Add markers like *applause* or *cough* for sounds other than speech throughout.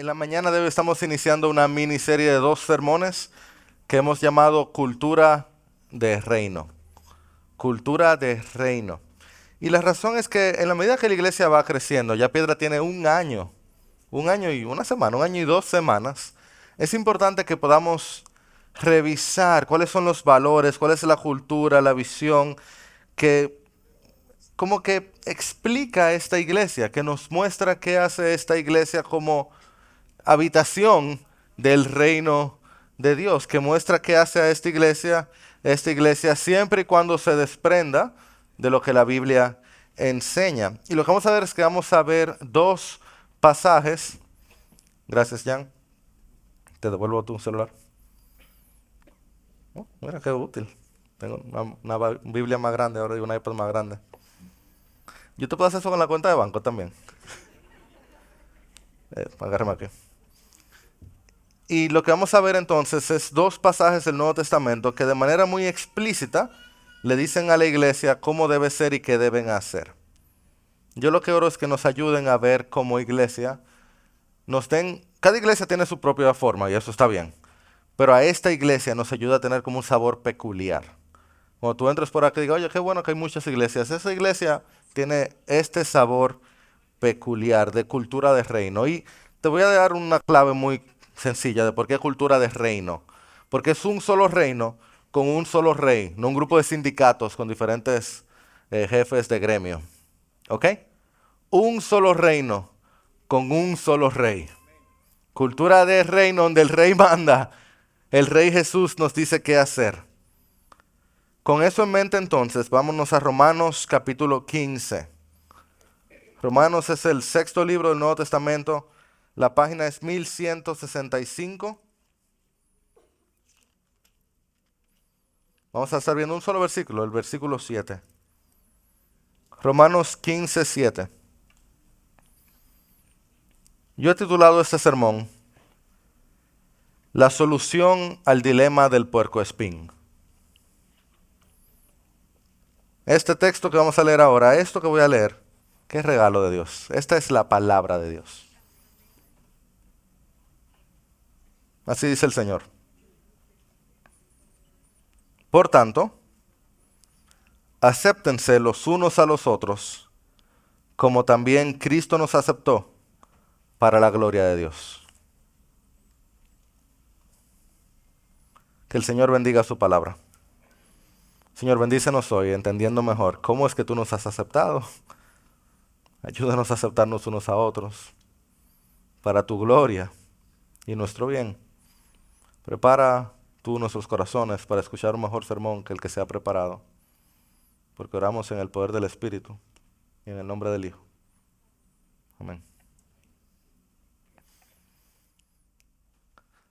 En la mañana de hoy estamos iniciando una miniserie de dos sermones que hemos llamado Cultura de Reino. Cultura de Reino. Y la razón es que en la medida que la iglesia va creciendo, ya Piedra tiene un año, un año y una semana, un año y dos semanas, es importante que podamos revisar cuáles son los valores, cuál es la cultura, la visión que como que explica esta iglesia, que nos muestra qué hace esta iglesia como habitación del reino de Dios, que muestra qué hace a esta iglesia, esta iglesia siempre y cuando se desprenda de lo que la Biblia enseña. Y lo que vamos a ver es que vamos a ver dos pasajes. Gracias, Jan. Te devuelvo tu celular. Oh, mira qué útil. Tengo una, una Biblia más grande ahora y una iPad más grande. Yo te puedo hacer eso con la cuenta de banco también. *laughs* Eh, agárrame aquí. Y lo que vamos a ver entonces es dos pasajes del Nuevo Testamento que de manera muy explícita le dicen a la iglesia cómo debe ser y qué deben hacer. Yo lo que oro es que nos ayuden a ver como iglesia, nos den, cada iglesia tiene su propia forma y eso está bien, pero a esta iglesia nos ayuda a tener como un sabor peculiar. Cuando tú entres por aquí y digas, oye, qué bueno que hay muchas iglesias, esa iglesia tiene este sabor peculiar de cultura de reino. Y te voy a dar una clave muy sencilla de por qué cultura de reino. Porque es un solo reino con un solo rey, no un grupo de sindicatos con diferentes eh, jefes de gremio. ¿Ok? Un solo reino con un solo rey. Cultura de reino donde el rey *laughs* manda. El rey Jesús nos dice qué hacer. Con eso en mente entonces, vámonos a Romanos capítulo 15. Romanos es el sexto libro del Nuevo Testamento. La página es 1165. Vamos a estar viendo un solo versículo, el versículo 7. Romanos 15, 7. Yo he titulado este sermón La solución al dilema del puerco espín. Este texto que vamos a leer ahora, esto que voy a leer, qué regalo de Dios. Esta es la palabra de Dios. Así dice el Señor. Por tanto, acéptense los unos a los otros, como también Cristo nos aceptó para la gloria de Dios. Que el Señor bendiga su palabra. Señor, bendícenos hoy, entendiendo mejor cómo es que tú nos has aceptado. *laughs* Ayúdanos a aceptarnos unos a otros para tu gloria y nuestro bien. Prepara tú nuestros corazones para escuchar un mejor sermón que el que se ha preparado, porque oramos en el poder del Espíritu y en el nombre del Hijo. Amén.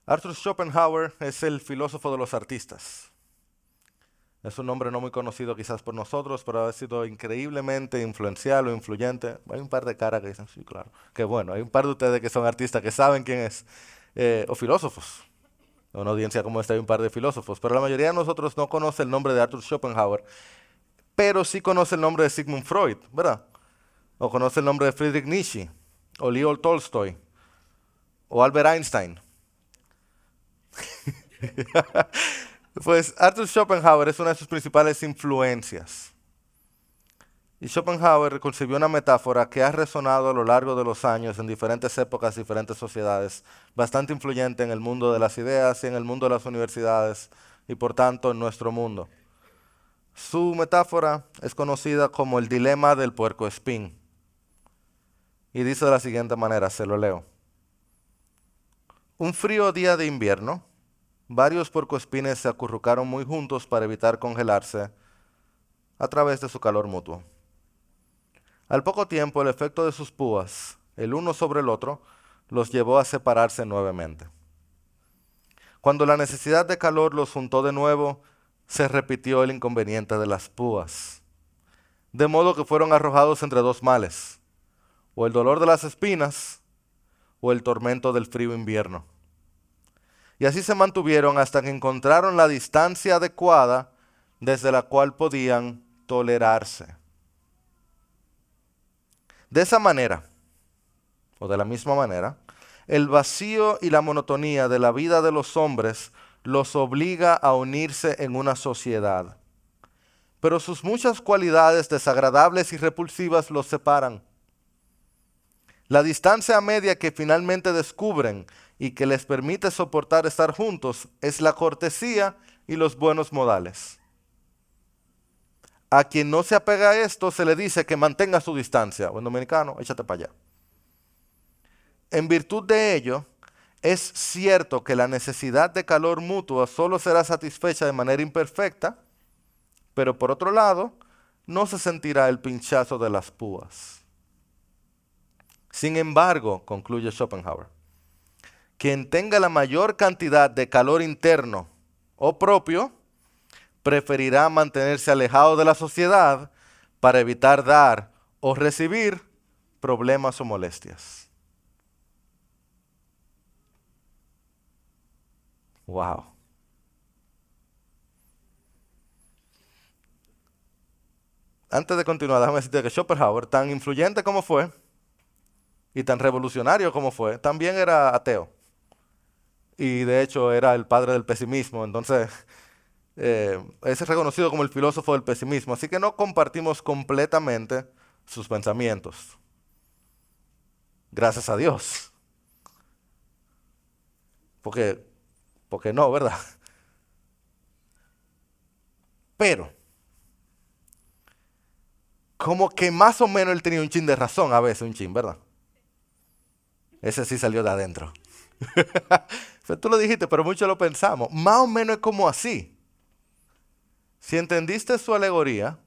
Arthur Schopenhauer es el filósofo de los artistas. Es un nombre no muy conocido quizás por nosotros, pero ha sido increíblemente influencial o influyente. Hay un par de caras que dicen, sí, claro. Qué bueno, hay un par de ustedes que son artistas que saben quién es. Eh, o filósofos. Una audiencia como esta hay un par de filósofos. Pero la mayoría de nosotros no conoce el nombre de Arthur Schopenhauer, pero sí conoce el nombre de Sigmund Freud, ¿verdad? O conoce el nombre de Friedrich Nietzsche, o Leo Tolstoy, o Albert Einstein. *laughs* Pues Arthur Schopenhauer es una de sus principales influencias. Y Schopenhauer concibió una metáfora que ha resonado a lo largo de los años en diferentes épocas, diferentes sociedades, bastante influyente en el mundo de las ideas y en el mundo de las universidades y por tanto en nuestro mundo. Su metáfora es conocida como el dilema del puerco espín. Y dice de la siguiente manera, se lo leo. Un frío día de invierno, varios puercoespines se acurrucaron muy juntos para evitar congelarse a través de su calor mutuo. Al poco tiempo, el efecto de sus púas, el uno sobre el otro, los llevó a separarse nuevamente. Cuando la necesidad de calor los juntó de nuevo, se repitió el inconveniente de las púas. De modo que fueron arrojados entre dos males, o el dolor de las espinas, o el tormento del frío invierno. Y así se mantuvieron hasta que encontraron la distancia adecuada desde la cual podían tolerarse. De esa manera, o de la misma manera, el vacío y la monotonía de la vida de los hombres los obliga a unirse en una sociedad. Pero sus muchas cualidades desagradables y repulsivas los separan. La distancia media que finalmente descubren y que les permite soportar estar juntos es la cortesía y los buenos modales. A quien no se apega a esto se le dice que mantenga su distancia. Buen dominicano, échate para allá. En virtud de ello, es cierto que la necesidad de calor mutuo solo será satisfecha de manera imperfecta, pero por otro lado, no se sentirá el pinchazo de las púas. Sin embargo, concluye Schopenhauer, quien tenga la mayor cantidad de calor interno o propio, preferirá mantenerse alejado de la sociedad para evitar dar o recibir problemas o molestias. Wow. Antes de continuar, déjame decirte que Schopenhauer, tan influyente como fue y tan revolucionario como fue, también era ateo. Y de hecho era el padre del pesimismo. Entonces, eh, es reconocido como el filósofo del pesimismo. Así que no compartimos completamente sus pensamientos. Gracias a Dios. Porque porque no, ¿verdad? Pero, como que más o menos él tenía un chin de razón a veces, un chin, ¿verdad? Ese sí salió de adentro. *laughs* Tú lo dijiste, pero mucho lo pensamos. Más o menos es como así. Si entendiste su alegoría,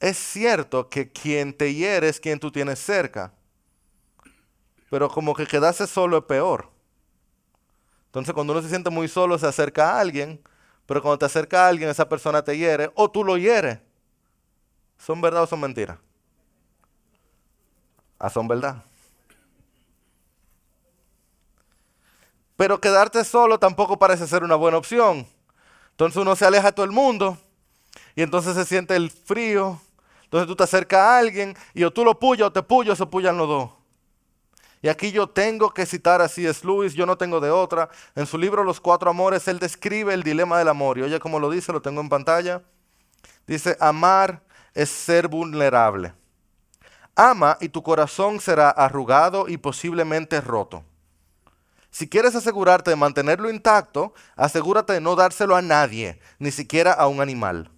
es cierto que quien te hiere es quien tú tienes cerca. Pero como que quedarse solo es peor. Entonces cuando uno se siente muy solo se acerca a alguien, pero cuando te acerca a alguien esa persona te hiere o tú lo hieres. ¿Son verdad o son mentiras? Ah, son verdad. Pero quedarte solo tampoco parece ser una buena opción. Entonces uno se aleja de todo el mundo y entonces se siente el frío. Entonces tú te acercas a alguien y o tú lo puyas o te puyas se puyan los dos. Y aquí yo tengo que citar a C.S. Lewis, yo no tengo de otra. En su libro Los Cuatro Amores, él describe el dilema del amor. Y oye como lo dice, lo tengo en pantalla. Dice, amar es ser vulnerable. Ama y tu corazón será arrugado y posiblemente roto. Si quieres asegurarte de mantenerlo intacto, asegúrate de no dárselo a nadie, ni siquiera a un animal.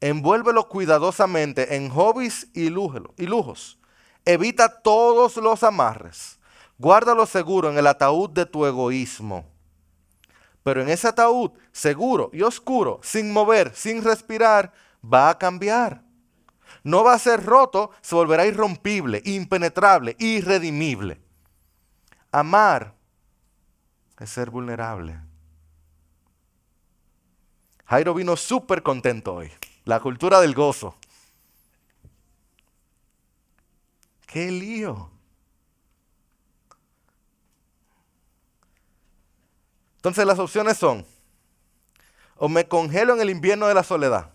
Envuélvelo cuidadosamente en hobbies y lujos Evita todos los amarres. Guárdalo seguro en el ataúd de tu egoísmo. Pero en ese ataúd, seguro y oscuro, sin mover, sin respirar, va a cambiar. No va a ser roto, se volverá irrompible, impenetrable, irredimible. Amar es ser vulnerable. Jairo vino súper contento hoy. La cultura del gozo. ¡Qué lío! Entonces las opciones son, o me congelo en el invierno de la soledad.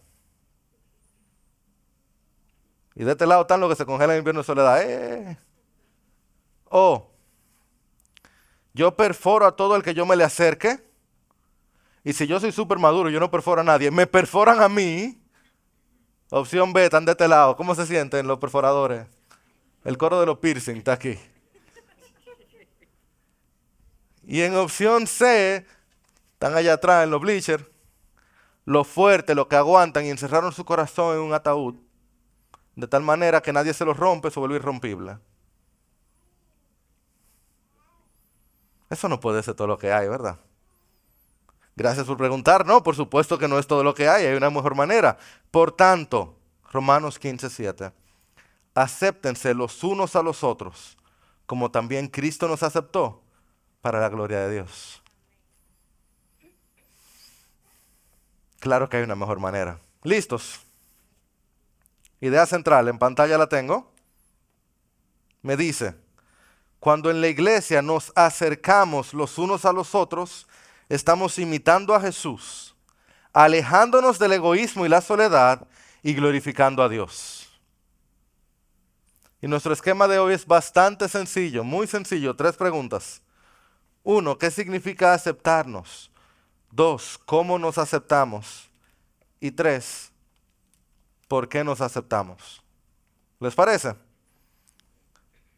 Y de este lado están los que se congelan en el invierno de soledad. ¡Eh! O yo perforo a todo el que yo me le acerque. Y si yo soy súper maduro, yo no perforo a nadie, me perforan a mí. Opción B, están de este lado. ¿Cómo se sienten los perforadores? El coro de los piercing está aquí. Y en opción C, están allá atrás en los bleachers, los fuertes, los que aguantan y encerraron su corazón en un ataúd, de tal manera que nadie se los rompe, se vuelve irrompible. Eso no puede ser todo lo que hay, ¿verdad? Gracias por preguntar. No, por supuesto que no es todo lo que hay, hay una mejor manera. Por tanto, Romanos 15, 7 acéptense los unos a los otros, como también Cristo nos aceptó para la gloria de Dios. Claro que hay una mejor manera. ¿Listos? Idea central, en pantalla la tengo. Me dice, cuando en la iglesia nos acercamos los unos a los otros, estamos imitando a Jesús, alejándonos del egoísmo y la soledad y glorificando a Dios. Y nuestro esquema de hoy es bastante sencillo, muy sencillo. Tres preguntas. Uno, ¿qué significa aceptarnos? Dos, ¿cómo nos aceptamos? Y tres, ¿por qué nos aceptamos? ¿Les parece?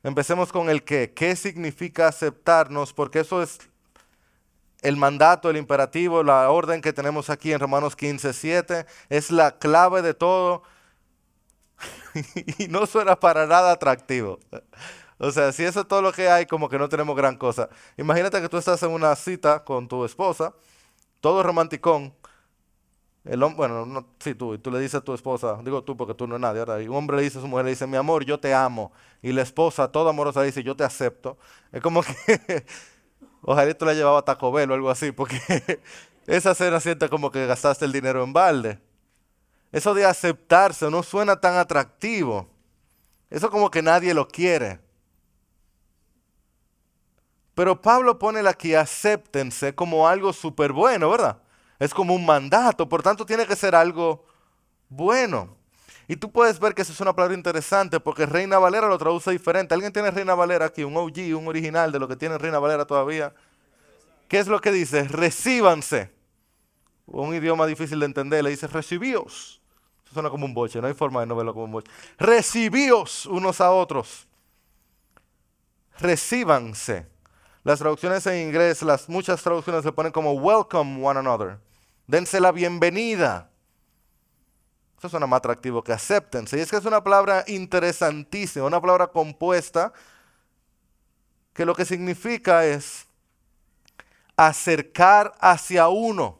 Empecemos con el qué. ¿Qué significa aceptarnos? Porque eso es el mandato, el imperativo, la orden que tenemos aquí en Romanos 15, 7. Es la clave de todo. *laughs* y no suena para nada atractivo. O sea, si eso es todo lo que hay, como que no tenemos gran cosa. Imagínate que tú estás en una cita con tu esposa, todo romanticón. El hombre, bueno, no, sí, tú, y tú le dices a tu esposa, digo tú porque tú no eres nadie, ahora, y un hombre le dice a su mujer, le dice, mi amor, yo te amo. Y la esposa, toda amorosa, dice, yo te acepto. Es como que, *laughs* ojalá tú la llevaba a Taco Bell o algo así, porque *laughs* esa cena siente como que gastaste el dinero en balde. Eso de aceptarse no suena tan atractivo. Eso como que nadie lo quiere. Pero Pablo pone aquí, acéptense como algo súper bueno, ¿verdad? Es como un mandato, por tanto tiene que ser algo bueno. Y tú puedes ver que eso es una palabra interesante porque Reina Valera lo traduce diferente. ¿Alguien tiene Reina Valera aquí? Un OG, un original de lo que tiene Reina Valera todavía. ¿Qué es lo que dice? Recíbanse. Un idioma difícil de entender, le dice recibíos suena como un boche, no hay forma de no verlo como un boche. Recibíos unos a otros. Recíbanse. Las traducciones en inglés, las muchas traducciones se ponen como welcome one another. Dense la bienvenida. Eso suena más atractivo que acéptense. Y es que es una palabra interesantísima, una palabra compuesta que lo que significa es acercar hacia uno.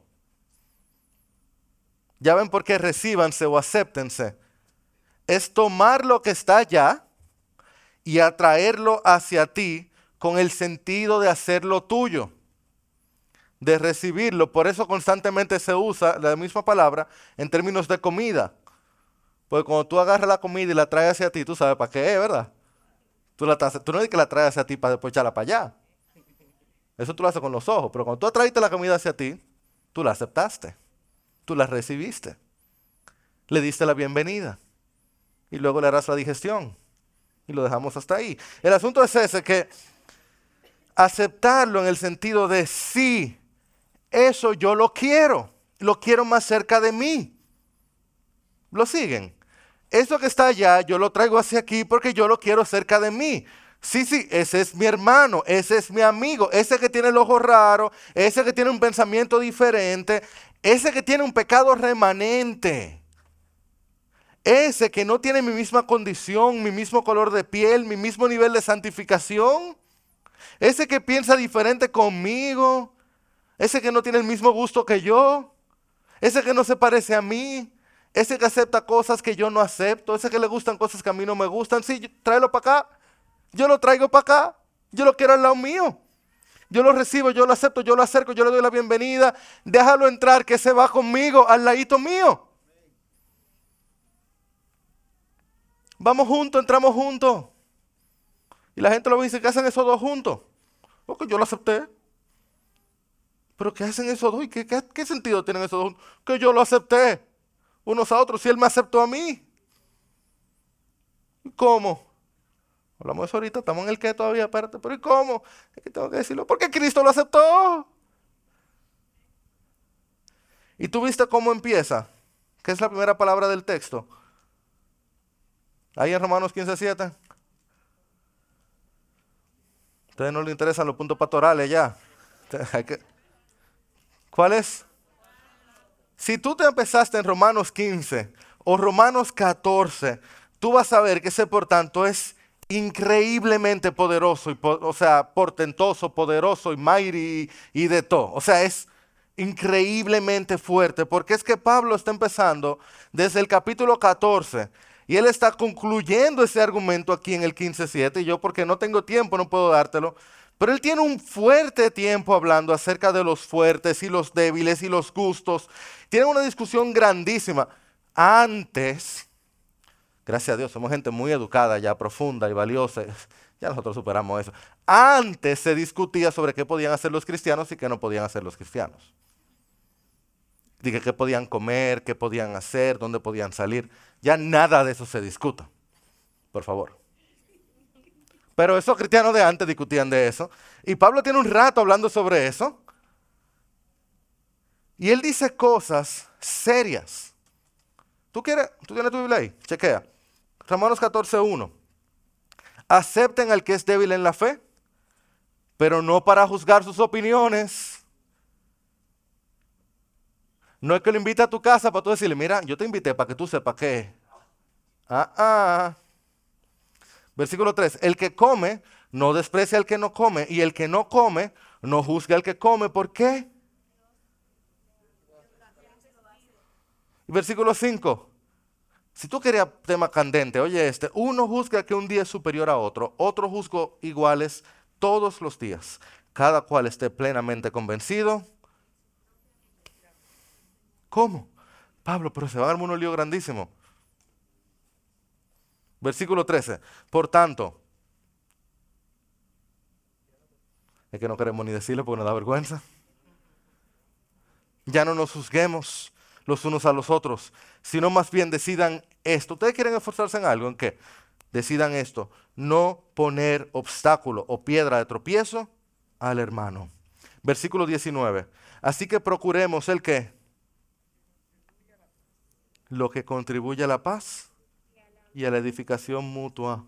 Ya ven por qué recíbanse o acéptense. Es tomar lo que está allá y atraerlo hacia ti con el sentido de hacerlo tuyo, de recibirlo. Por eso constantemente se usa la misma palabra en términos de comida. Porque cuando tú agarras la comida y la traes hacia ti, tú sabes para qué es, ¿verdad? Tú, la, tú no es que la traes hacia ti para después echarla para allá. Eso tú lo haces con los ojos. Pero cuando tú atraíste la comida hacia ti, tú la aceptaste tú la recibiste. Le diste la bienvenida. Y luego le harás la digestión. Y lo dejamos hasta ahí. El asunto es ese, que aceptarlo en el sentido de sí, eso yo lo quiero. Lo quiero más cerca de mí. ¿Lo siguen? Eso que está allá, yo lo traigo hacia aquí porque yo lo quiero cerca de mí. Sí, sí, ese es mi hermano, ese es mi amigo, ese que tiene el ojo raro, ese que tiene un pensamiento diferente, ese que tiene un pecado remanente. Ese que no tiene mi misma condición, mi mismo color de piel, mi mismo nivel de santificación. Ese que piensa diferente conmigo. Ese que no tiene el mismo gusto que yo. Ese que no se parece a mí. Ese que acepta cosas que yo no acepto. Ese que le gustan cosas que a mí no me gustan. Sí, tráelo para acá. Yo lo traigo para acá. Yo lo quiero al lado mío. Yo lo recibo, yo lo acepto, yo lo acerco, yo le doy la bienvenida. Déjalo entrar, que se va conmigo, al ladito mío. Vamos juntos, entramos juntos. Y la gente lo dice, ¿qué hacen esos dos juntos? Porque yo lo acepté. Pero ¿qué hacen esos dos? ¿Y qué, sentido tienen esos dos? Que yo lo acepté. Unos a otros, si él me aceptó a mí. ¿Cómo? Hablamos de eso ahorita, estamos en el que todavía, espérate, pero ¿y cómo? Es que tengo que decirlo, porque Cristo lo aceptó. ¿Y tú viste cómo empieza? ¿Qué es la primera palabra del texto? Ahí en Romanos 15.7. A ustedes no les interesan los puntos pastorales ya. *laughs* ¿Cuál es? Si tú te empezaste en Romanos 15 o Romanos 14, tú vas a ver que ese por tanto es increíblemente poderoso, y, o sea, portentoso, poderoso y mighty y de todo. O sea, es increíblemente fuerte, porque es que Pablo está empezando desde el capítulo 14 y él está concluyendo ese argumento aquí en el 15.7 y yo porque no tengo tiempo no puedo dártelo, pero él tiene un fuerte tiempo hablando acerca de los fuertes y los débiles y los gustos. Tiene una discusión grandísima. Antes Gracias a Dios, somos gente muy educada ya, profunda y valiosa. *laughs* Ya nosotros superamos eso. Antes se discutía sobre qué podían hacer los cristianos y qué no podían hacer los cristianos. Dije qué podían comer, qué podían hacer, dónde podían salir. Ya nada de eso se discuta. Por favor. Pero esos cristianos de antes discutían de eso. Y Pablo tiene un rato hablando sobre eso. Y él dice cosas serias. ¿Tú, quieres, ¿Tú tienes tu Biblia ahí? Chequea. Romanos 14, 1. Acepten al que es débil en la fe, pero no para juzgar sus opiniones. No es que lo invite a tu casa para tú decirle, mira, yo te invité para que tú sepas qué. Ah, ah. Versículo 3. El que come no desprecia al que no come, y el que no come no juzga al que come. ¿Por qué? Versículo 5. Si tú querías tema candente, oye este, uno juzga que un día es superior a otro, otro juzga iguales todos los días, cada cual esté plenamente convencido. ¿Cómo? Pablo, pero se va a dar un lío grandísimo. Versículo 13. Por tanto, es que no queremos ni decirlo porque nos da vergüenza. Ya no nos juzguemos los unos a los otros, sino más bien decidan esto. ¿Ustedes quieren esforzarse en algo? ¿En qué? Decidan esto, no poner obstáculo o piedra de tropiezo al hermano. Versículo 19. Así que procuremos el que lo que contribuye a la paz y a la edificación mutua.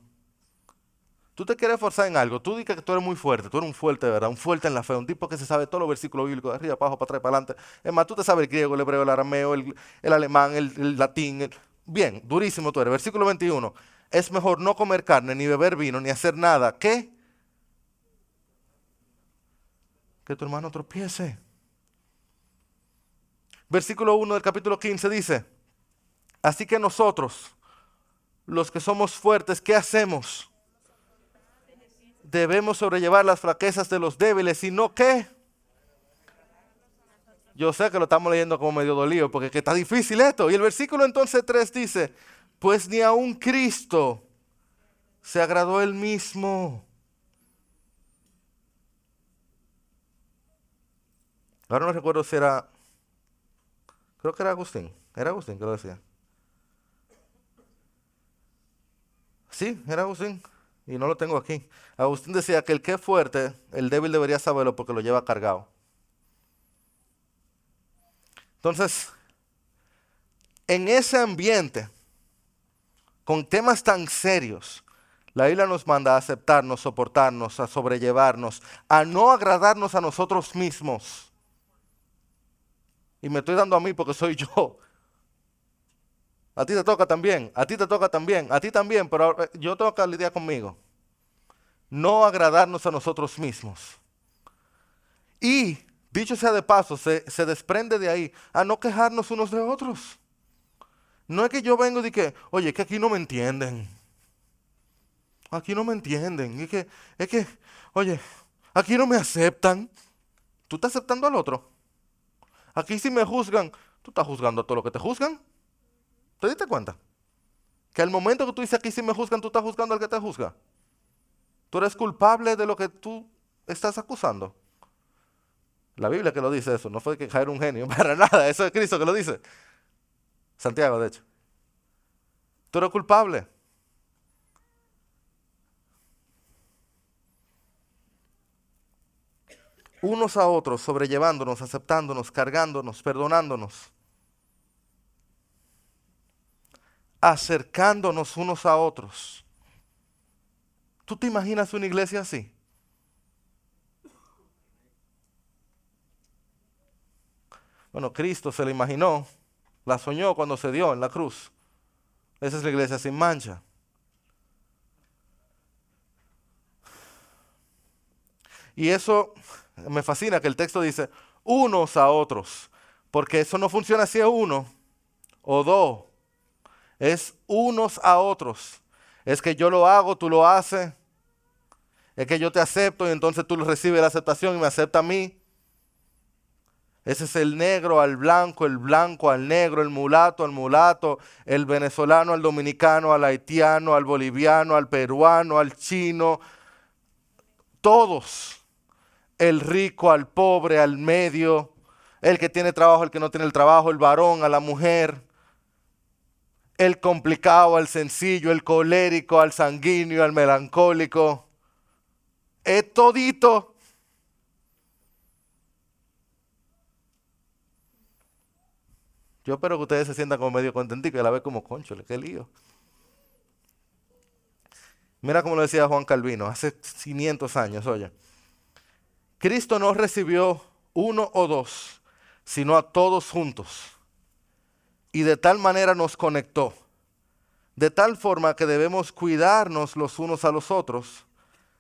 Tú te quieres esforzar en algo, tú dices que tú eres muy fuerte, tú eres un fuerte, ¿verdad? Un fuerte en la fe, un tipo que se sabe todos los versículos bíblicos, de arriba, abajo, para atrás, para adelante. Es más, tú te sabes el griego, el hebreo, el arameo, el, alemán, el, latín. Bien, durísimo tú eres. Versículo 21. Es mejor no comer carne, ni beber vino, ni hacer nada. ¿Qué? Que tu hermano tropiece. Versículo 1 del capítulo 15 dice, así que nosotros, los que somos fuertes, ¿qué hacemos? debemos sobrellevar las flaquezas de los débiles, sino que... Yo sé que lo estamos leyendo como medio dolido, porque está difícil esto. Y el versículo entonces 3 dice, pues ni aun Cristo se agradó él mismo. Ahora no recuerdo si era, creo que era Agustín, era Agustín que lo decía. Sí, era Agustín y no lo tengo aquí. Agustín decía que el que es fuerte, el débil debería saberlo porque lo lleva cargado. Entonces, en ese ambiente, con temas tan serios, la Biblia nos manda a aceptarnos, soportarnos, a sobrellevarnos, a no agradarnos a nosotros mismos. Y me estoy dando a mí porque soy *laughs* yo. A ti te toca también, a ti te toca también, a ti también, pero eh, yo tengo que lidiar conmigo. No agradarnos a nosotros mismos. Y, dicho sea de paso, se, desprende de ahí a no quejarnos unos de otros. No es que yo vengo y que, oye, que aquí no me entienden. Aquí no me entienden. Es que, es que, oye, aquí no me aceptan. ¿Tú estás aceptando al otro? Aquí si me juzgan, tú estás juzgando a todo lo que te juzgan. ¿Te diste cuenta? Que al momento que tú dices aquí si me juzgan, tú estás juzgando al que te juzga. Tú eres culpable de lo que tú estás acusando. La Biblia que lo dice eso, no fue que caer un genio, *laughs* para nada, eso es Cristo que lo dice. Santiago, de hecho. Tú eres culpable. Unos a otros, sobrellevándonos, aceptándonos, cargándonos, perdonándonos. Acercándonos unos a otros. ¿Tú te imaginas una iglesia así? Bueno, Cristo se la imaginó, la soñó cuando se dio en la cruz. Esa es la iglesia sin mancha. Y eso me fascina que el texto dice unos a otros, porque eso no funciona así a uno o dos es unos a otros. Es que yo lo hago, tú lo haces. Es que yo te acepto y entonces tú recibes la aceptación y me acepta a mí. Ese es el negro al blanco, el blanco al negro, el mulato al mulato, el venezolano al dominicano, al haitiano, al boliviano, al peruano, al chino. Todos. El rico al pobre, al medio, el que tiene trabajo, el que no tiene el trabajo, el varón a la mujer el complicado al sencillo, el colérico al sanguíneo, al melancólico. es todito. Yo espero que ustedes se sientan como medio contentitos y la vez como conchole, qué lío. Mira como lo decía Juan Calvino hace 500 años, oye. Cristo no recibió uno o dos, sino a todos juntos. Y de tal manera nos conectó. De tal forma que debemos cuidarnos los unos a los otros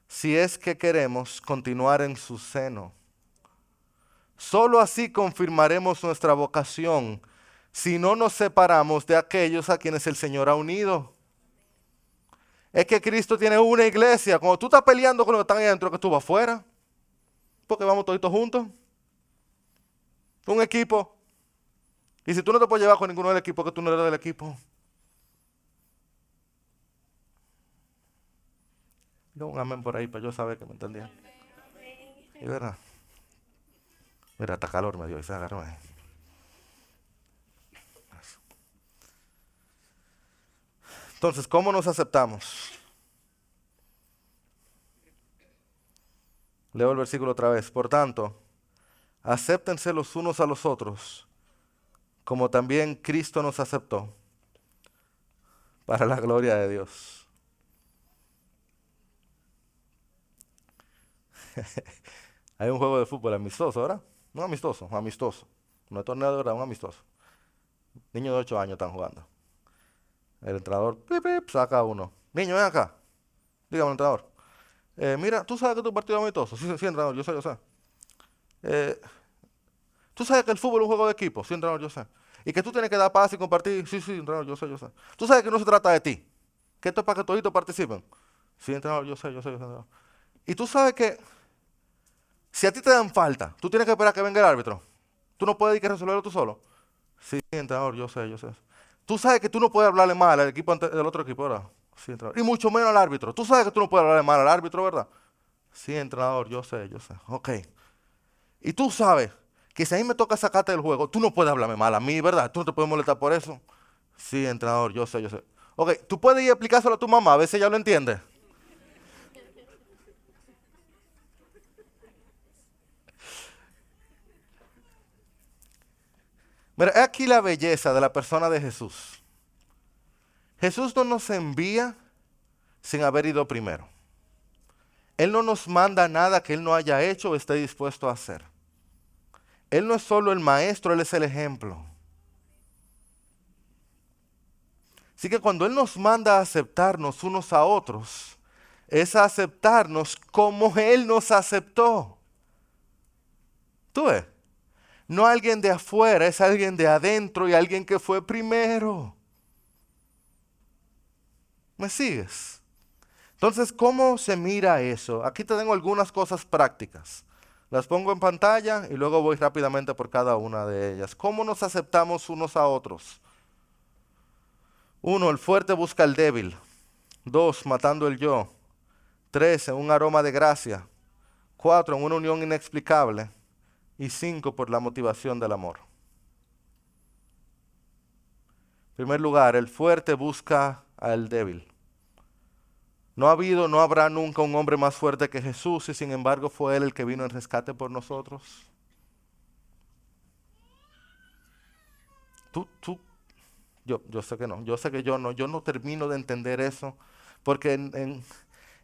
si es que queremos continuar en su seno. Solo así confirmaremos nuestra vocación si no nos separamos de aquellos a quienes el Señor ha unido. Es que Cristo tiene una iglesia. Cuando tú estás peleando con los que están adentro, que tú vas afuera. Porque vamos todos juntos. Un equipo. Y si tú no te puedes llevar con ninguno del equipo, que tú no eres del equipo. Yo un amén por ahí para yo saber que me entendía. Y verdad. Mira, hasta calor me dio y se agarró ahí. Entonces, ¿cómo nos aceptamos? Leo el versículo otra vez. Por tanto, acéptense los unos a los otros, como también Cristo nos aceptó, para la gloria de Dios. *laughs* Hay un juego de fútbol amistoso, ¿verdad? No amistoso, amistoso. No es torneo de verdad, un amistoso. Niños de 8 años están jugando. El entrenador saca uno. Niño, ven acá. Dígame, entrenador. Eh, mira, ¿tú sabes que tu partido es amistoso? Sí, sí, entrenador, yo sé, yo sé. Eh, ¿Tú sabes que el fútbol es un juego de equipo? Sí, entrenador, yo sé. Y que tú tienes que dar paz y compartir. Sí, sí, entrenador, yo sé, yo sé. ¿Tú sabes que no se trata de ti? Que esto es para que todos participen. Sí, entrenador, yo sé, yo sé, yo sé. Y tú sabes que si a ti te dan falta, tú tienes que esperar que venga el árbitro. Tú no puedes ir que resolverlo tú solo. Sí, entrenador, yo sé, yo sé. Tú sabes que tú no puedes hablarle mal al equipo del otro equipo, ¿verdad? Sí, entrenador. Y mucho menos al árbitro. Tú sabes que tú no puedes hablarle mal al árbitro, ¿verdad? Sí, entrenador, yo sé, yo sé. Ok. Y tú sabes que si a mí me toca sacarte del juego, tú no puedes hablarme mal a mí, ¿verdad? Tú no te puedes molestar por eso. Sí, entrenador, yo sé, yo sé. Ok, tú puedes ir a explicárselo a tu mamá, a veces ella lo entiende. Mira, aquí la belleza de la persona de Jesús. Jesús no nos envía sin haber ido primero. Él no nos manda nada que Él no haya hecho o esté dispuesto a hacer. Él no es solo el maestro, Él es el ejemplo. Así que cuando Él nos manda a aceptarnos unos a otros, es aceptarnos como Él nos aceptó. ¿Tú ves? No alguien de afuera, es alguien de adentro y alguien que fue primero. ¿Me sigues? Entonces, ¿cómo se mira eso? Aquí te tengo algunas cosas prácticas. Las pongo en pantalla y luego voy rápidamente por cada una de ellas. ¿Cómo nos aceptamos unos a otros? Uno, el fuerte busca al débil. Dos, matando el yo. Tres, en un aroma de gracia. Cuatro, en una unión inexplicable y cinco por la motivación del amor. En primer lugar, el fuerte busca al débil. No ha habido, no habrá nunca un hombre más fuerte que Jesús y sin embargo fue Él el que vino en rescate por nosotros. Tú, tú, yo, yo sé que no, yo sé que yo no, yo no termino de entender eso, porque en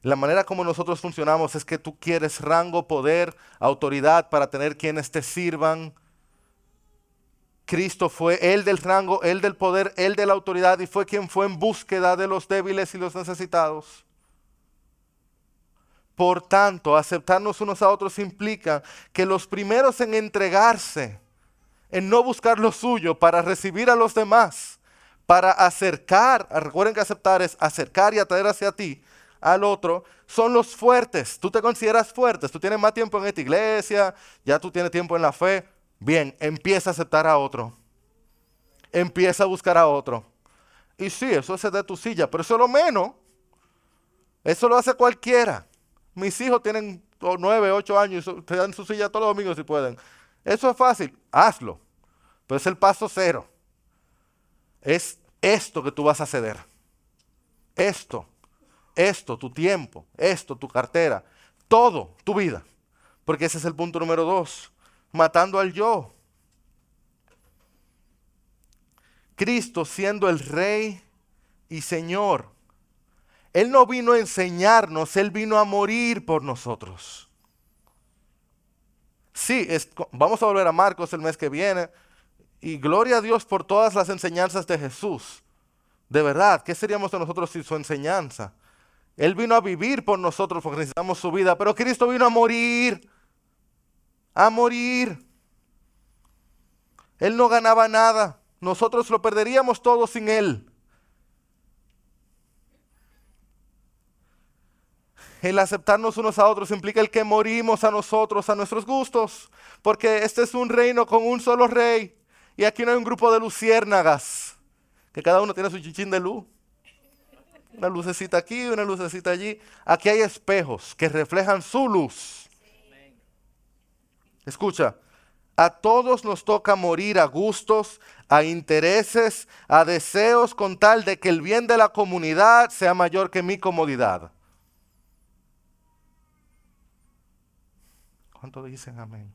la manera como nosotros funcionamos es que tú quieres rango, poder, autoridad para tener quienes te sirvan. Cristo fue el del rango, el del poder, el de la autoridad y fue quien fue en búsqueda de los débiles y los necesitados. Por tanto, aceptarnos unos a otros implica que los primeros en entregarse, en no buscar lo suyo para recibir a los demás, para acercar, recuerden que aceptar es acercar y atraer hacia ti, al otro son los fuertes. Tú te consideras fuertes, tú tienes más tiempo en esta iglesia, ya tú tienes tiempo en la fe. Bien, empieza a aceptar a otro. Empieza a buscar a otro. Y sí, eso es de tu silla, pero eso es lo menos. Eso lo hace cualquiera. Mis hijos tienen nueve, ocho años y te dan su silla todos los domingos si pueden. Eso es fácil, hazlo. Pero es el paso cero. Es esto que tú vas a ceder. Esto esto, tu tiempo, esto, tu cartera, todo tu vida. Porque ese es el punto número dos, matando al yo. Cristo siendo el rey y Señor. Él no vino a enseñarnos, Él vino a morir por nosotros. Sí, vamos a volver a Marcos el mes que viene. Y gloria a Dios por todas las enseñanzas de Jesús. De verdad, ¿qué seríamos de nosotros sin su enseñanza? Él vino a vivir por nosotros porque necesitamos su vida, pero Cristo vino a morir. A morir. Él no ganaba nada. Nosotros lo perderíamos todo sin Él. El aceptarnos unos a otros implica el que morimos a nosotros, a nuestros gustos, porque este es un reino con un solo rey. Y aquí no hay un grupo de luciérnagas, que cada uno tiene su chichín de luz. Una lucecita aquí, una lucecita allí. Aquí hay espejos que reflejan su luz. Escucha, a todos nos toca morir a gustos, a intereses, a deseos con tal de que el bien de la comunidad sea mayor que mi comodidad. ¿Cuánto dicen amén?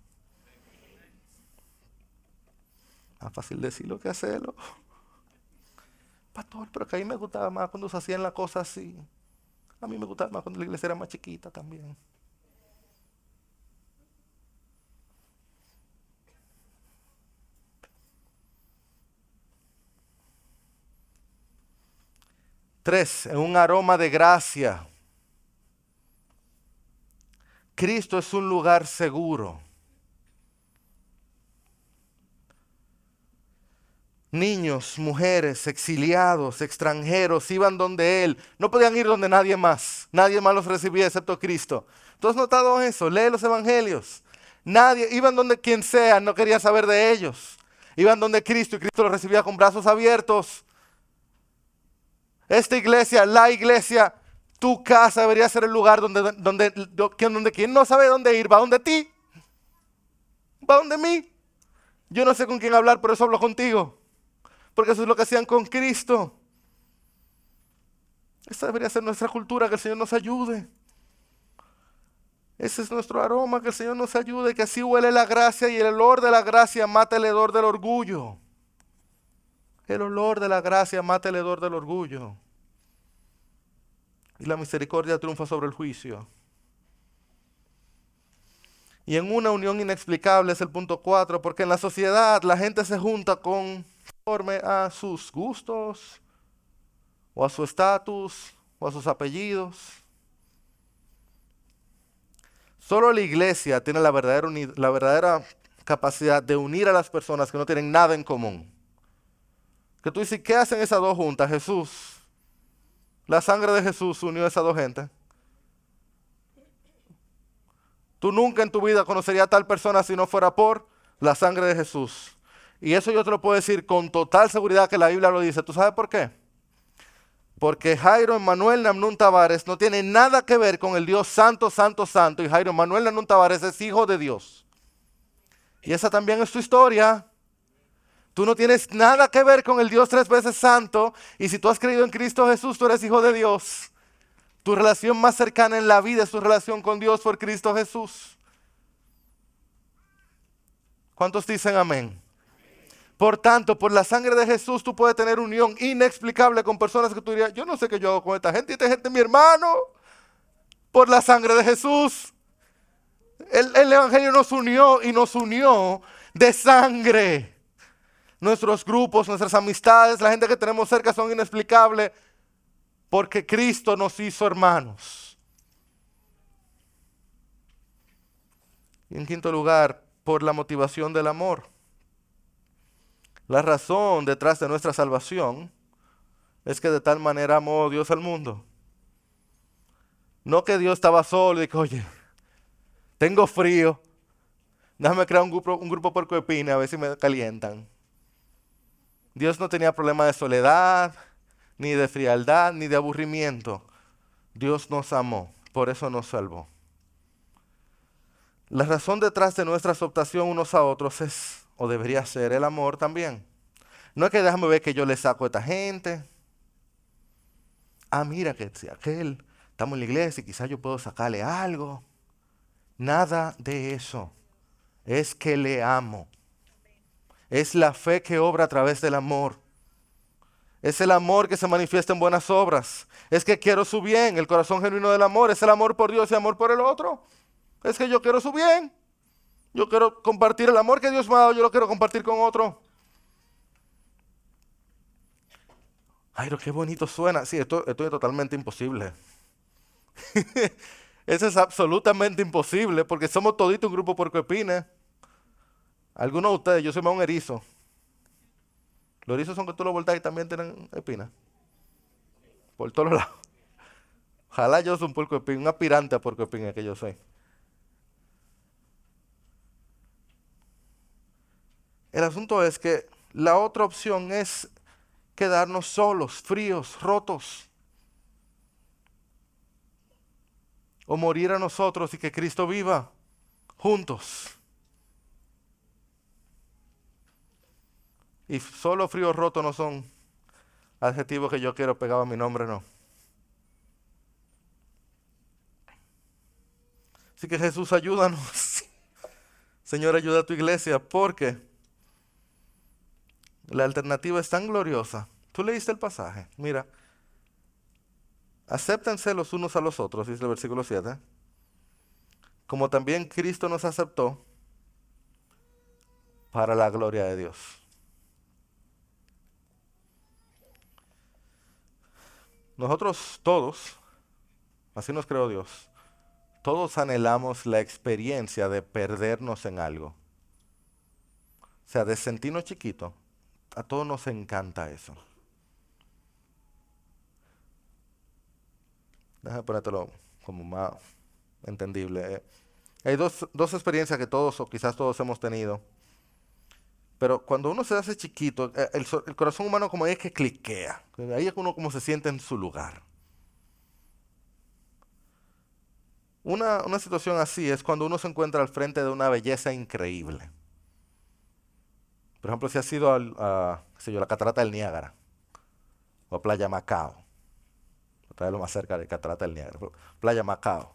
Más fácil decirlo que hacerlo. Pastor, pero que a mí me gustaba más cuando se hacían las cosas así. A mí me gustaba más cuando la iglesia era más chiquita también. Tres, un aroma de gracia. Cristo es un lugar seguro. Niños, mujeres, exiliados, extranjeros iban donde Él. No podían ir donde nadie más. Nadie más los recibía excepto Cristo. ¿Tú has notado eso? Lee los evangelios. Nadie, iban donde quien sea, no quería saber de ellos. Iban donde Cristo y Cristo los recibía con brazos abiertos. Esta iglesia, la iglesia, tu casa debería ser el lugar donde, donde, donde, quien no sabe dónde ir, va donde ti. Va donde mí. Yo no sé con quién hablar, pero eso hablo contigo. Porque eso es lo que hacían con Cristo. Esta debería ser nuestra cultura, que el Señor nos ayude. Ese es nuestro aroma, que el Señor nos ayude, que así huele la gracia y el olor de la gracia mata el hedor del orgullo. El olor de la gracia mata el hedor del orgullo. Y la misericordia triunfa sobre el juicio. Y en una unión inexplicable es el punto 4, porque en la sociedad la gente se junta conforme a sus gustos, o a su estatus, o a sus apellidos. Solo la iglesia tiene la verdadera, la verdadera capacidad de unir a las personas que no tienen nada en común. Que tú dices, ¿qué hacen esas dos juntas? Jesús. La sangre de Jesús unió a esas dos gentes. Tú nunca en tu vida conocerías a tal persona si no fuera por la sangre de Jesús. Y eso yo te lo puedo decir con total seguridad que la Biblia lo dice. ¿Tú sabes por qué? Porque Jairo Emanuel Namnun Tavares no tiene nada que ver con el Dios santo, santo, santo. Y Jairo Emanuel Namnun Tavares es hijo de Dios. Y esa también es tu historia. Tú no tienes nada que ver con el Dios tres veces santo. Y si tú has creído en Cristo Jesús, tú eres hijo de Dios. Tu relación más cercana en la vida es tu relación con Dios por Cristo Jesús. ¿Cuántos dicen amén? Por tanto, por la sangre de Jesús tú puedes tener unión inexplicable con personas que tú dirías, yo no sé qué yo hago con esta gente, y esta gente es mi hermano. Por la sangre de Jesús. El, el Evangelio nos unió y nos unió de sangre. Nuestros grupos, nuestras amistades, la gente que tenemos cerca son inexplicables porque Cristo nos hizo hermanos. Y en quinto lugar, por la motivación del amor. La razón detrás de nuestra salvación es que de tal manera amó Dios al mundo. No que Dios estaba solo y que, oye, tengo frío, déjame crear un grupo, un grupo por a ver si me calientan. Dios no tenía problema de soledad, ni de frialdad, ni de aburrimiento. Dios nos amó, por eso nos salvó. La razón detrás de nuestra aceptación unos a otros es, o debería ser, el amor también. No es que déjame ver que yo le saco a esta gente. Ah, mira que si aquel, estamos en la iglesia y quizás yo puedo sacarle algo. Nada de eso. Es que le amo. Es la fe que obra a través del amor. Es el amor que se manifiesta en buenas obras. Es que quiero su bien. El corazón genuino del amor es el amor por Dios y amor por el otro. Es que yo quiero su bien. Yo quiero compartir el amor que Dios me ha dado. Yo lo quiero compartir con otro. Ay, qué bonito suena. Sí, esto, es totalmente imposible. *laughs* Eso es absolutamente imposible porque somos todito un grupo puercoespines. Algunos de ustedes, yo soy más un erizo. Los erizos son que tú los volteas y también tienen espinas. Por todos lados. Ojalá yo soy un puerco espín, un aspirante a puerco espín que yo soy. El asunto es que la otra opción es quedarnos solos, fríos, rotos. O morir a nosotros y que Cristo viva juntos. Y solo frío roto no son adjetivos que yo quiero pegar a mi nombre, no. Así que Jesús, ayúdanos. *laughs* Señor, ayuda a tu iglesia porque la alternativa es tan gloriosa. Tú leíste el pasaje. Mira, acéptense los unos a los otros, dice el versículo 7. Como también Cristo nos aceptó para la gloria de Dios. Nosotros todos, así nos creó Dios, todos anhelamos la experiencia de perdernos en algo. O sea, de sentirnos chiquitos, a todos nos encanta eso. Déjame ponértelo como más entendible. Eh. Hay dos, dos experiencias que todos o quizás todos hemos tenido. Pero cuando uno se hace chiquito, eh, el, corazón humano como es que cliquea. Ahí es uno como se siente en su lugar. Una, situación así es cuando uno se encuentra al frente de una belleza increíble. Por ejemplo, si ha sido a, la catarata del Niágara o Playa Macao. Traerlo más cerca de catarata del Niágara. Playa Macao.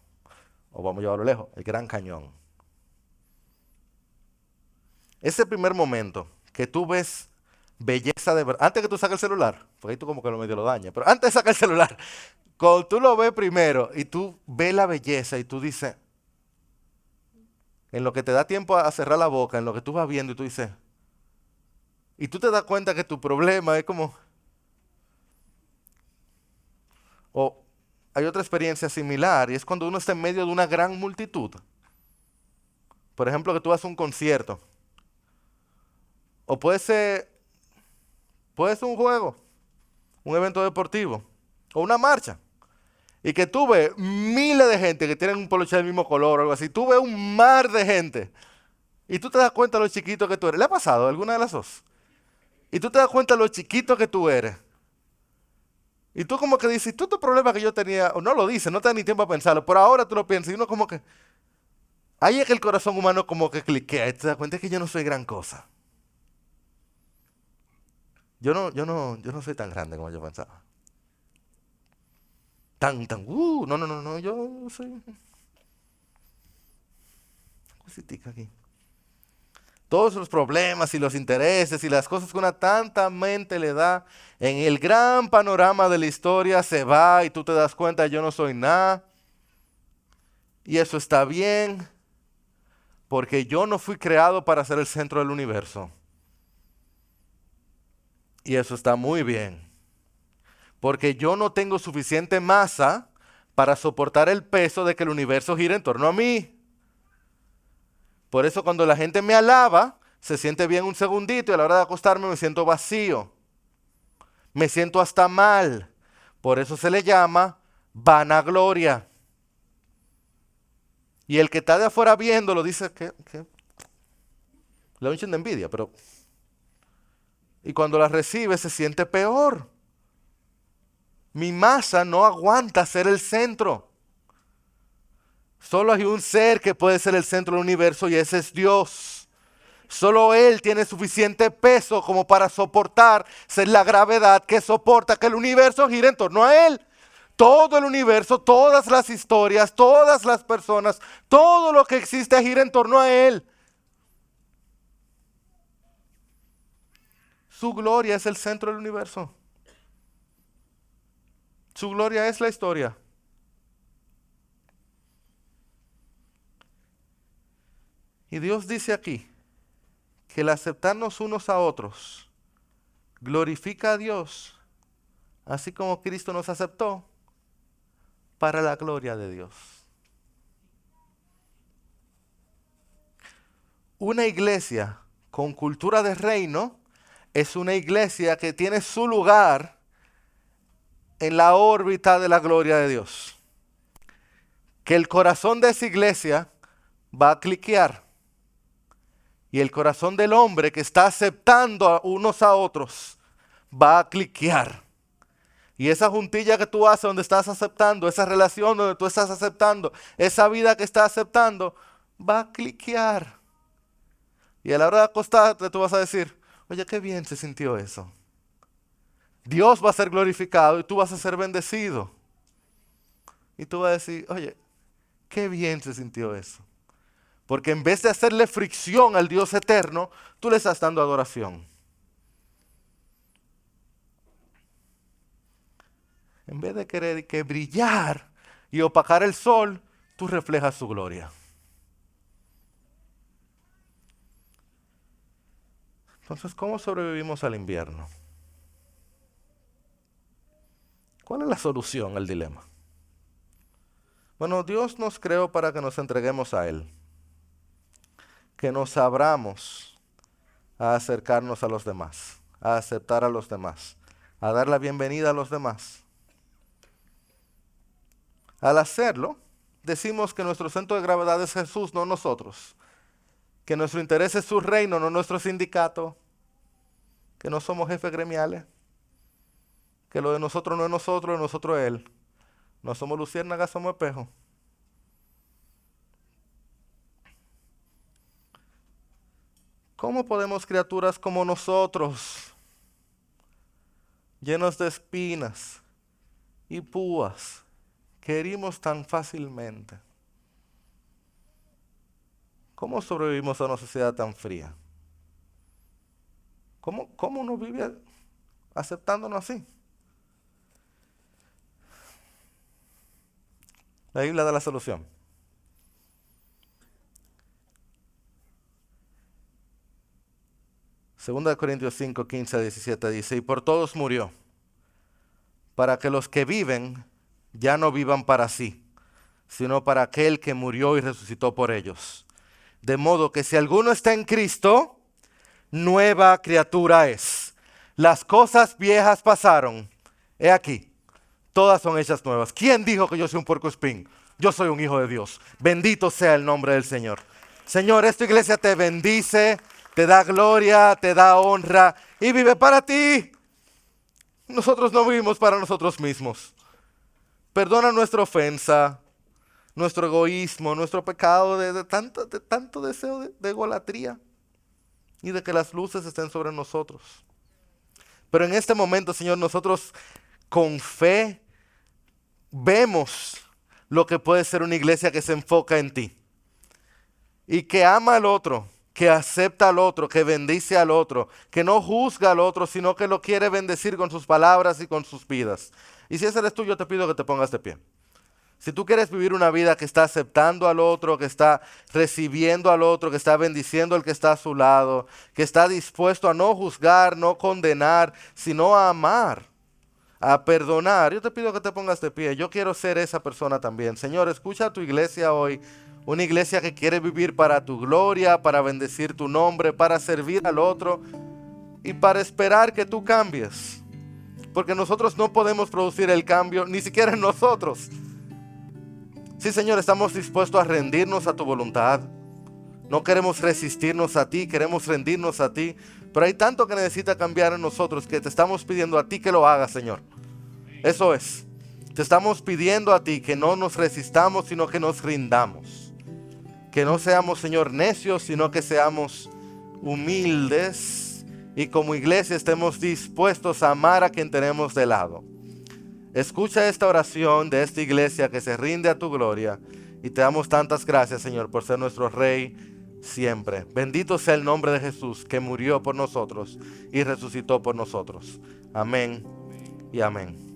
O vamos a llevarlo lejos, el Gran Cañón. Ese primer momento que tú ves belleza de verdad, antes que tú saques el celular, porque ahí tú como que lo medio lo dañas, pero antes de sacar el celular, *laughs* cuando tú lo ves primero y tú ves la belleza y tú dices, en lo que te da tiempo a cerrar la boca, en lo que tú vas viendo y tú dices, y tú te das cuenta que tu problema es como, o hay otra experiencia similar y es cuando uno está en medio de una gran multitud. Por ejemplo, que tú vas a un concierto o puede ser, puede ser un juego, un evento deportivo, o una marcha. Y que tú ves miles de gente que tienen un poloche del mismo color o algo así. Tú ves un mar de gente. Y tú te das cuenta de lo chiquito que tú eres. ¿Le ha pasado alguna de las dos? Y tú te das cuenta de lo chiquito que tú eres. Y tú como que dices, tú tu problema que yo tenía, o no lo dices, no te da ni tiempo a pensarlo, pero ahora tú lo piensas y uno como que, ahí es que el corazón humano como que cliquea y te das cuenta que yo no soy gran cosa. Yo no, yo no, yo no soy tan grande como yo pensaba. Tan, tan, uh, no, no, no, no, yo soy. Cositica aquí. Todos los problemas y los intereses y las cosas que una tanta mente le da en el gran panorama de la historia se va y tú te das cuenta, yo no soy nada. Y eso está bien, porque yo no fui creado para ser el centro del universo. Y eso está muy bien. Porque yo no tengo suficiente masa para soportar el peso de que el universo gire en torno a mí. Por eso cuando la gente me alaba, se siente bien un segundito y a la hora de acostarme me siento vacío. Me siento hasta mal. Por eso se le llama vanagloria. Y el que está de afuera viéndolo dice que, que le de envidia, pero y cuando la recibe se siente peor. Mi masa no aguanta ser el centro. Solo hay un ser que puede ser el centro del universo y ese es Dios. Solo Él tiene suficiente peso como para soportar ser la gravedad que soporta que el universo gire en torno a Él. todo el universo, todas las historias, todas las personas, todo lo que existe gira en torno a Él. Su gloria es el centro del universo. Su gloria es la historia. Y Dios dice aquí que el aceptarnos unos a otros glorifica a Dios, así como Cristo nos aceptó, para la gloria de Dios. Una iglesia con cultura de reino es una iglesia que tiene su lugar en la órbita de la gloria de Dios. Que el corazón de esa iglesia va a cliquear. Y el corazón del hombre que está aceptando a unos a otros va a cliquear. Y esa juntilla que tú haces donde estás aceptando, esa relación donde tú estás aceptando, esa vida que estás aceptando, va a cliquear. Y a la hora de acostarte tú vas a decir, oye, qué bien se sintió eso. Dios va a ser glorificado y tú vas a ser bendecido. Y tú vas a decir, oye, qué bien se sintió eso. Porque en vez de hacerle fricción al Dios eterno, tú le estás dando adoración. En vez de querer que brillar y opacar el sol, tú reflejas su gloria. Entonces, ¿cómo sobrevivimos al invierno? ¿Cuál es la solución al dilema? Bueno, Dios nos creó para que nos entreguemos a Él, que nos abramos a acercarnos a los demás, a aceptar a los demás, a dar la bienvenida a los demás. Al hacerlo, decimos que nuestro centro de gravedad es Jesús, no nosotros, que nuestro interés es su reino, no nuestro sindicato, que no somos jefes gremiales que lo de nosotros no es nosotros, de nosotros es Él. No somos luciérnagas, somos espejos. ¿Cómo podemos criaturas como nosotros, llenos de espinas y púas, que herimos tan fácilmente? ¿Cómo sobrevivimos a una sociedad tan fría? ¿Cómo, cómo uno vive aceptándonos así? La Biblia da la solución. Segunda de Corintios 5, 15 a 17 dice, y por todos murió, para que los que viven ya no vivan para sí, sino para aquel que murió y resucitó por ellos. De modo que si alguno está en Cristo, nueva criatura es. Las cosas viejas pasaron. He aquí, todas son hechas nuevas. ¿Quién dijo que yo soy un puerco espín? Yo soy un hijo de Dios. Bendito sea el nombre del Señor. Señor, esta iglesia te bendice, te da gloria, te da honra y vive para ti. Nosotros no vivimos para nosotros mismos. Perdona nuestra ofensa, nuestro egoísmo, nuestro pecado de, tanto, de tanto, deseo de, de egolatría y de que las luces estén sobre nosotros. Pero en este momento, Señor, nosotros con fe vemos lo que puede ser una iglesia que se enfoca en ti y que ama al otro, que acepta al otro, que bendice al otro, que no juzga al otro, sino que lo quiere bendecir con sus palabras y con sus vidas. Y si ese eres tú, yo te pido que te pongas de pie. Si tú quieres vivir una vida que está aceptando al otro, que está recibiendo al otro, que está bendiciendo al que está a su lado, que está dispuesto a no juzgar, no condenar, sino a amar a perdonar, yo te pido que te pongas de pie. Yo quiero ser esa persona también. Señor, escucha a tu iglesia hoy. Una iglesia que quiere vivir para tu gloria, para bendecir tu nombre, para servir al otro y para esperar que tú cambies. Porque nosotros no podemos producir el cambio, ni siquiera en nosotros. Sí, Señor, estamos dispuestos a rendirnos a tu voluntad. No queremos resistirnos a ti, queremos rendirnos a ti. Pero hay tanto que necesita cambiar en nosotros que te estamos pidiendo a ti que lo hagas, Señor. Eso es. Te estamos pidiendo a ti que no nos resistamos, sino que nos rindamos. Que no seamos, Señor, necios, sino que seamos humildes y como iglesia estemos dispuestos a amar a quien tenemos de lado. Escucha esta oración de esta iglesia que se rinde a tu gloria y te damos tantas gracias, Señor, por ser nuestro Rey siempre. Bendito sea el nombre de Jesús que murió por nosotros y resucitó por nosotros. Amén y amén.